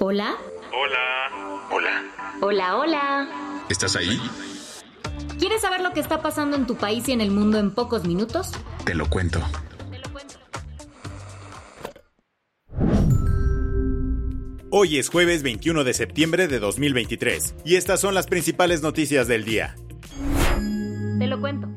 Hola. Hola. Hola. Hola, hola. ¿Estás ahí? ¿Quieres saber lo que está pasando en tu país y en el mundo en pocos minutos? Te lo cuento. Hoy es jueves 21 de septiembre de 2023 y estas son las principales noticias del día. Te lo cuento.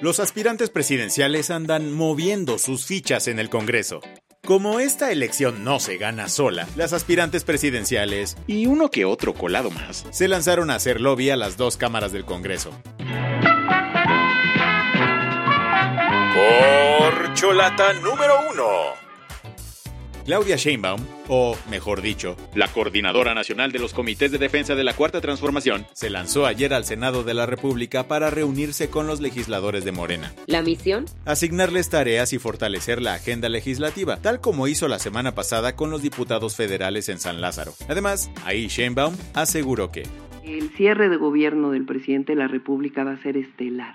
Los aspirantes presidenciales andan moviendo sus fichas en el Congreso. Como esta elección no se gana sola, las aspirantes presidenciales y uno que otro colado más se lanzaron a hacer lobby a las dos cámaras del Congreso. Corcholata número 1. Claudia Sheinbaum, o mejor dicho, la coordinadora nacional de los comités de defensa de la Cuarta Transformación, se lanzó ayer al Senado de la República para reunirse con los legisladores de Morena, ¿La misión? asignarles tareas y fortalecer la agenda legislativa, tal como hizo la semana pasada con los diputados federales en San Lázaro. Además, ahí Sheinbaum aseguró que El cierre de gobierno del presidente de la República va a ser estelar.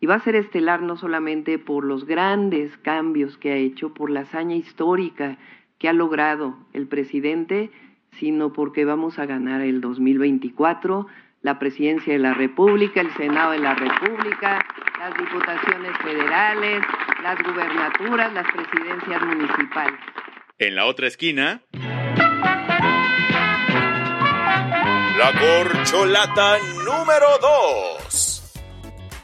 Y va a ser estelar no solamente por los grandes cambios que ha hecho, por la hazaña histórica que ha logrado el presidente, sino porque vamos a ganar el 2024 la presidencia de la República, el Senado de la República, las diputaciones federales, las gubernaturas, las presidencias municipales. En la otra esquina. La corcholata número 2.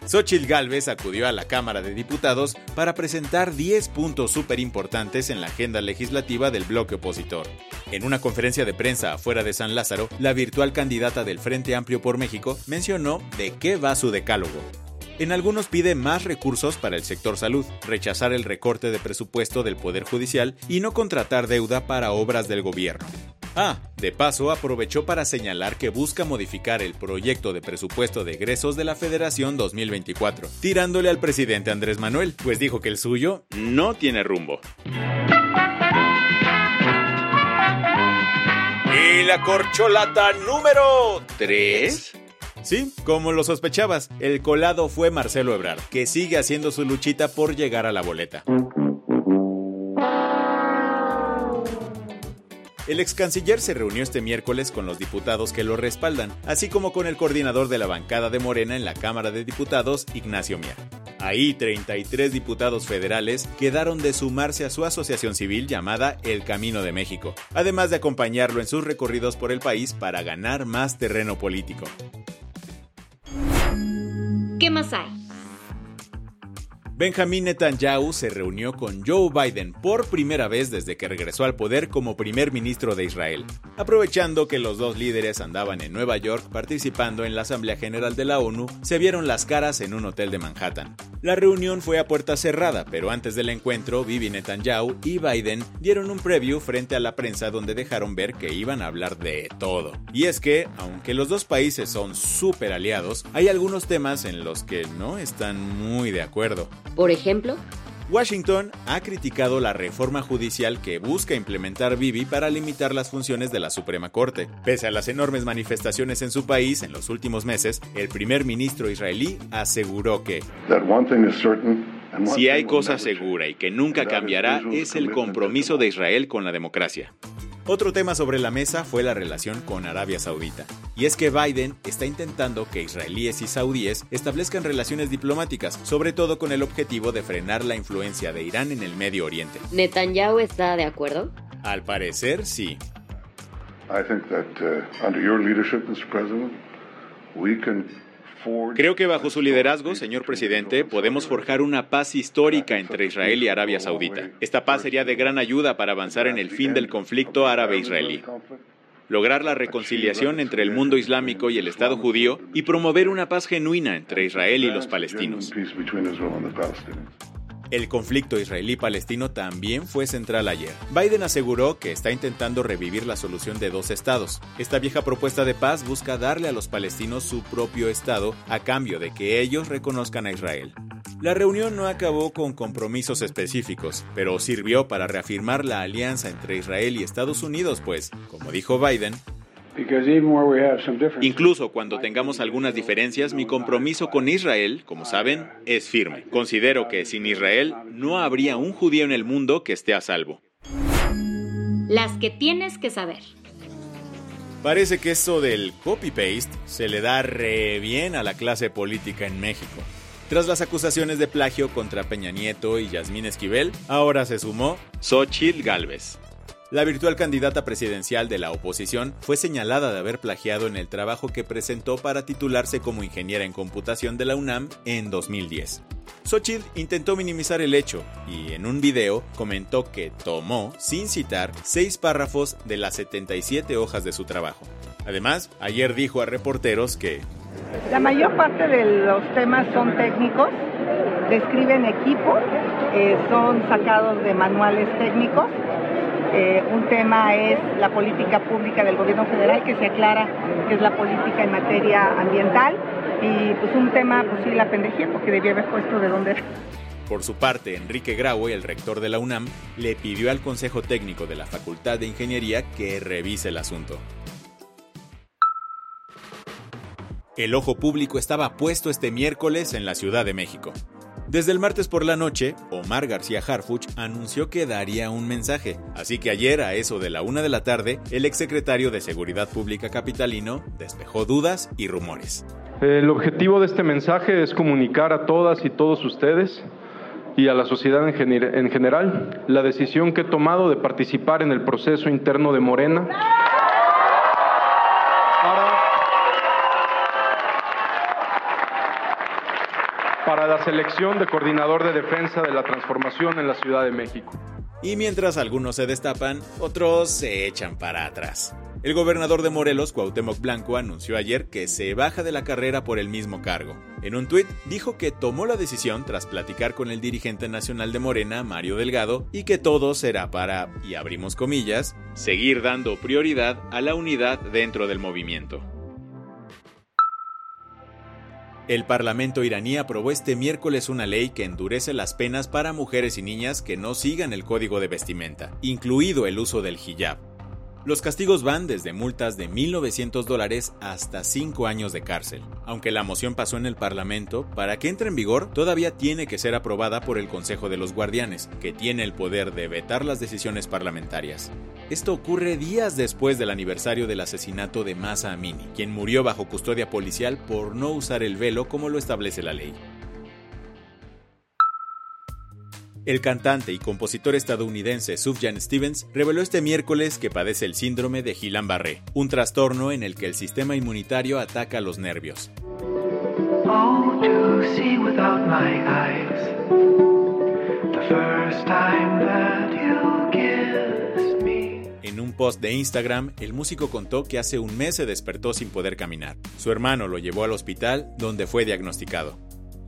Xochitl Gálvez acudió a la Cámara de Diputados para presentar 10 puntos súper importantes en la agenda legislativa del bloque opositor. En una conferencia de prensa afuera de San Lázaro, la virtual candidata del Frente Amplio por México mencionó de qué va su decálogo. En algunos pide más recursos para el sector salud, rechazar el recorte de presupuesto del Poder Judicial y no contratar deuda para obras del gobierno. Ah, de paso aprovechó para señalar que busca modificar el proyecto de presupuesto de egresos de la Federación 2024, tirándole al presidente Andrés Manuel, pues dijo que el suyo no tiene rumbo. Y la corcholata número 3. Sí, como lo sospechabas, el colado fue Marcelo Ebrard, que sigue haciendo su luchita por llegar a la boleta. El ex canciller se reunió este miércoles con los diputados que lo respaldan, así como con el coordinador de la bancada de Morena en la Cámara de Diputados, Ignacio Mier. Ahí 33 diputados federales quedaron de sumarse a su asociación civil llamada El Camino de México, además de acompañarlo en sus recorridos por el país para ganar más terreno político. ¿Qué más hay? Benjamin Netanyahu se reunió con Joe Biden por primera vez desde que regresó al poder como primer ministro de Israel, aprovechando que los dos líderes andaban en Nueva York participando en la Asamblea General de la ONU, se vieron las caras en un hotel de Manhattan. La reunión fue a puerta cerrada, pero antes del encuentro, Bibi Netanyahu y Biden dieron un preview frente a la prensa donde dejaron ver que iban a hablar de todo. Y es que, aunque los dos países son súper aliados, hay algunos temas en los que no están muy de acuerdo. Por ejemplo, Washington ha criticado la reforma judicial que busca implementar Bibi para limitar las funciones de la Suprema Corte. Pese a las enormes manifestaciones en su país en los últimos meses, el primer ministro israelí aseguró que si hay cosa segura y que nunca cambiará es el compromiso de Israel con la democracia. Otro tema sobre la mesa fue la relación con Arabia Saudita. Y es que Biden está intentando que israelíes y saudíes establezcan relaciones diplomáticas, sobre todo con el objetivo de frenar la influencia de Irán en el Medio Oriente. ¿Netanyahu está de acuerdo? Al parecer, sí. Creo que bajo su liderazgo, señor presidente, podemos forjar una paz histórica entre Israel y Arabia Saudita. Esta paz sería de gran ayuda para avanzar en el fin del conflicto árabe-israelí. lograr la reconciliación entre el mundo islámico y el Estado judío y promover una paz genuina entre Israel y los palestinos. El conflicto israelí-palestino también fue central ayer. Biden aseguró que está intentando revivir la solución de dos estados. Esta vieja propuesta de paz busca darle a los palestinos su propio estado a cambio de que ellos reconozcan a Israel. La reunión no acabó con compromisos específicos, pero sirvió para reafirmar la alianza entre Israel y Estados Unidos, pues, como dijo Biden, Incluso cuando tengamos algunas diferencias, mi compromiso con Israel, como saben, es firme. Considero que sin Israel no habría un judío en el mundo que esté a salvo. Las que tienes que saber. Parece que eso del copy-paste se le da re bien a la clase política en México. Tras las acusaciones de plagio contra Peña Nieto y Yasmín Esquivel, ahora se sumó Xochitl Galvez. La virtual candidata presidencial de la oposición fue señalada de haber plagiado en el trabajo que presentó para titularse como ingeniera en computación de la UNAM en 2010. Xochitl intentó minimizar el hecho y en un video comentó que tomó, sin citar, seis párrafos de las 77 hojas de su trabajo. Además, ayer dijo a reporteros que... La mayor parte de los temas son técnicos, describen equipo, eh, son sacados de manuales técnicos eh, un tema es la política pública del gobierno federal, que se aclara que es la política en materia ambiental. Y pues un tema, pues sí, la pendejía, porque debía haber puesto de dónde Por su parte, Enrique Graue, el rector de la UNAM, le pidió al Consejo Técnico de la Facultad de Ingeniería que revise el asunto. El ojo público estaba puesto este miércoles en la Ciudad de México. Desde el martes por la noche, Omar García Harfuch anunció que daría un mensaje, así que ayer a eso de la una de la tarde, el exsecretario de Seguridad Pública capitalino despejó dudas y rumores. El objetivo de este mensaje es comunicar a todas y todos ustedes y a la sociedad en, en general la decisión que he tomado de participar en el proceso interno de Morena para la selección de coordinador de defensa de la transformación en la Ciudad de México. Y mientras algunos se destapan, otros se echan para atrás. El gobernador de Morelos, Cuauhtémoc Blanco, anunció ayer que se baja de la carrera por el mismo cargo. En un tuit dijo que tomó la decisión tras platicar con el dirigente nacional de Morena, Mario Delgado, y que todo será para, y abrimos comillas, seguir dando prioridad a la unidad dentro del movimiento. El Parlamento iraní aprobó este miércoles una ley que endurece las penas para mujeres y niñas que no sigan el código de vestimenta, incluido el uso del hijab. Los castigos van desde multas de 1.900 dólares hasta 5 años de cárcel. Aunque la moción pasó en el Parlamento, para que entre en vigor todavía tiene que ser aprobada por el Consejo de los Guardianes, que tiene el poder de vetar las decisiones parlamentarias. Esto ocurre días después del aniversario del asesinato de Masa Amini, quien murió bajo custodia policial por no usar el velo como lo establece la ley. El cantante y compositor estadounidense Sufjan Stevens reveló este miércoles que padece el síndrome de Guillain-Barré, un trastorno en el que el sistema inmunitario ataca los nervios. En un post de Instagram, el músico contó que hace un mes se despertó sin poder caminar. Su hermano lo llevó al hospital donde fue diagnosticado.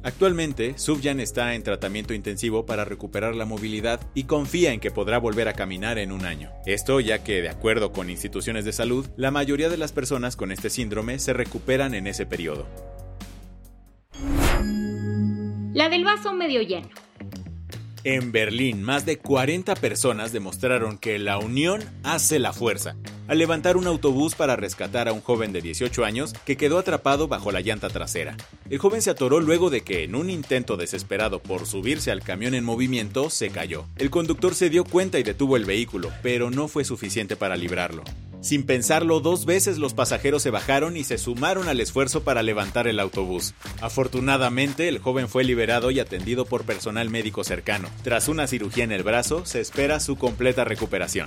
Actualmente, Subjan está en tratamiento intensivo para recuperar la movilidad y confía en que podrá volver a caminar en un año. Esto ya que, de acuerdo con instituciones de salud, la mayoría de las personas con este síndrome se recuperan en ese periodo. La del vaso medio lleno. En Berlín, más de 40 personas demostraron que la unión hace la fuerza al levantar un autobús para rescatar a un joven de 18 años que quedó atrapado bajo la llanta trasera. El joven se atoró luego de que, en un intento desesperado por subirse al camión en movimiento, se cayó. El conductor se dio cuenta y detuvo el vehículo, pero no fue suficiente para librarlo. Sin pensarlo dos veces los pasajeros se bajaron y se sumaron al esfuerzo para levantar el autobús. Afortunadamente, el joven fue liberado y atendido por personal médico cercano. Tras una cirugía en el brazo, se espera su completa recuperación.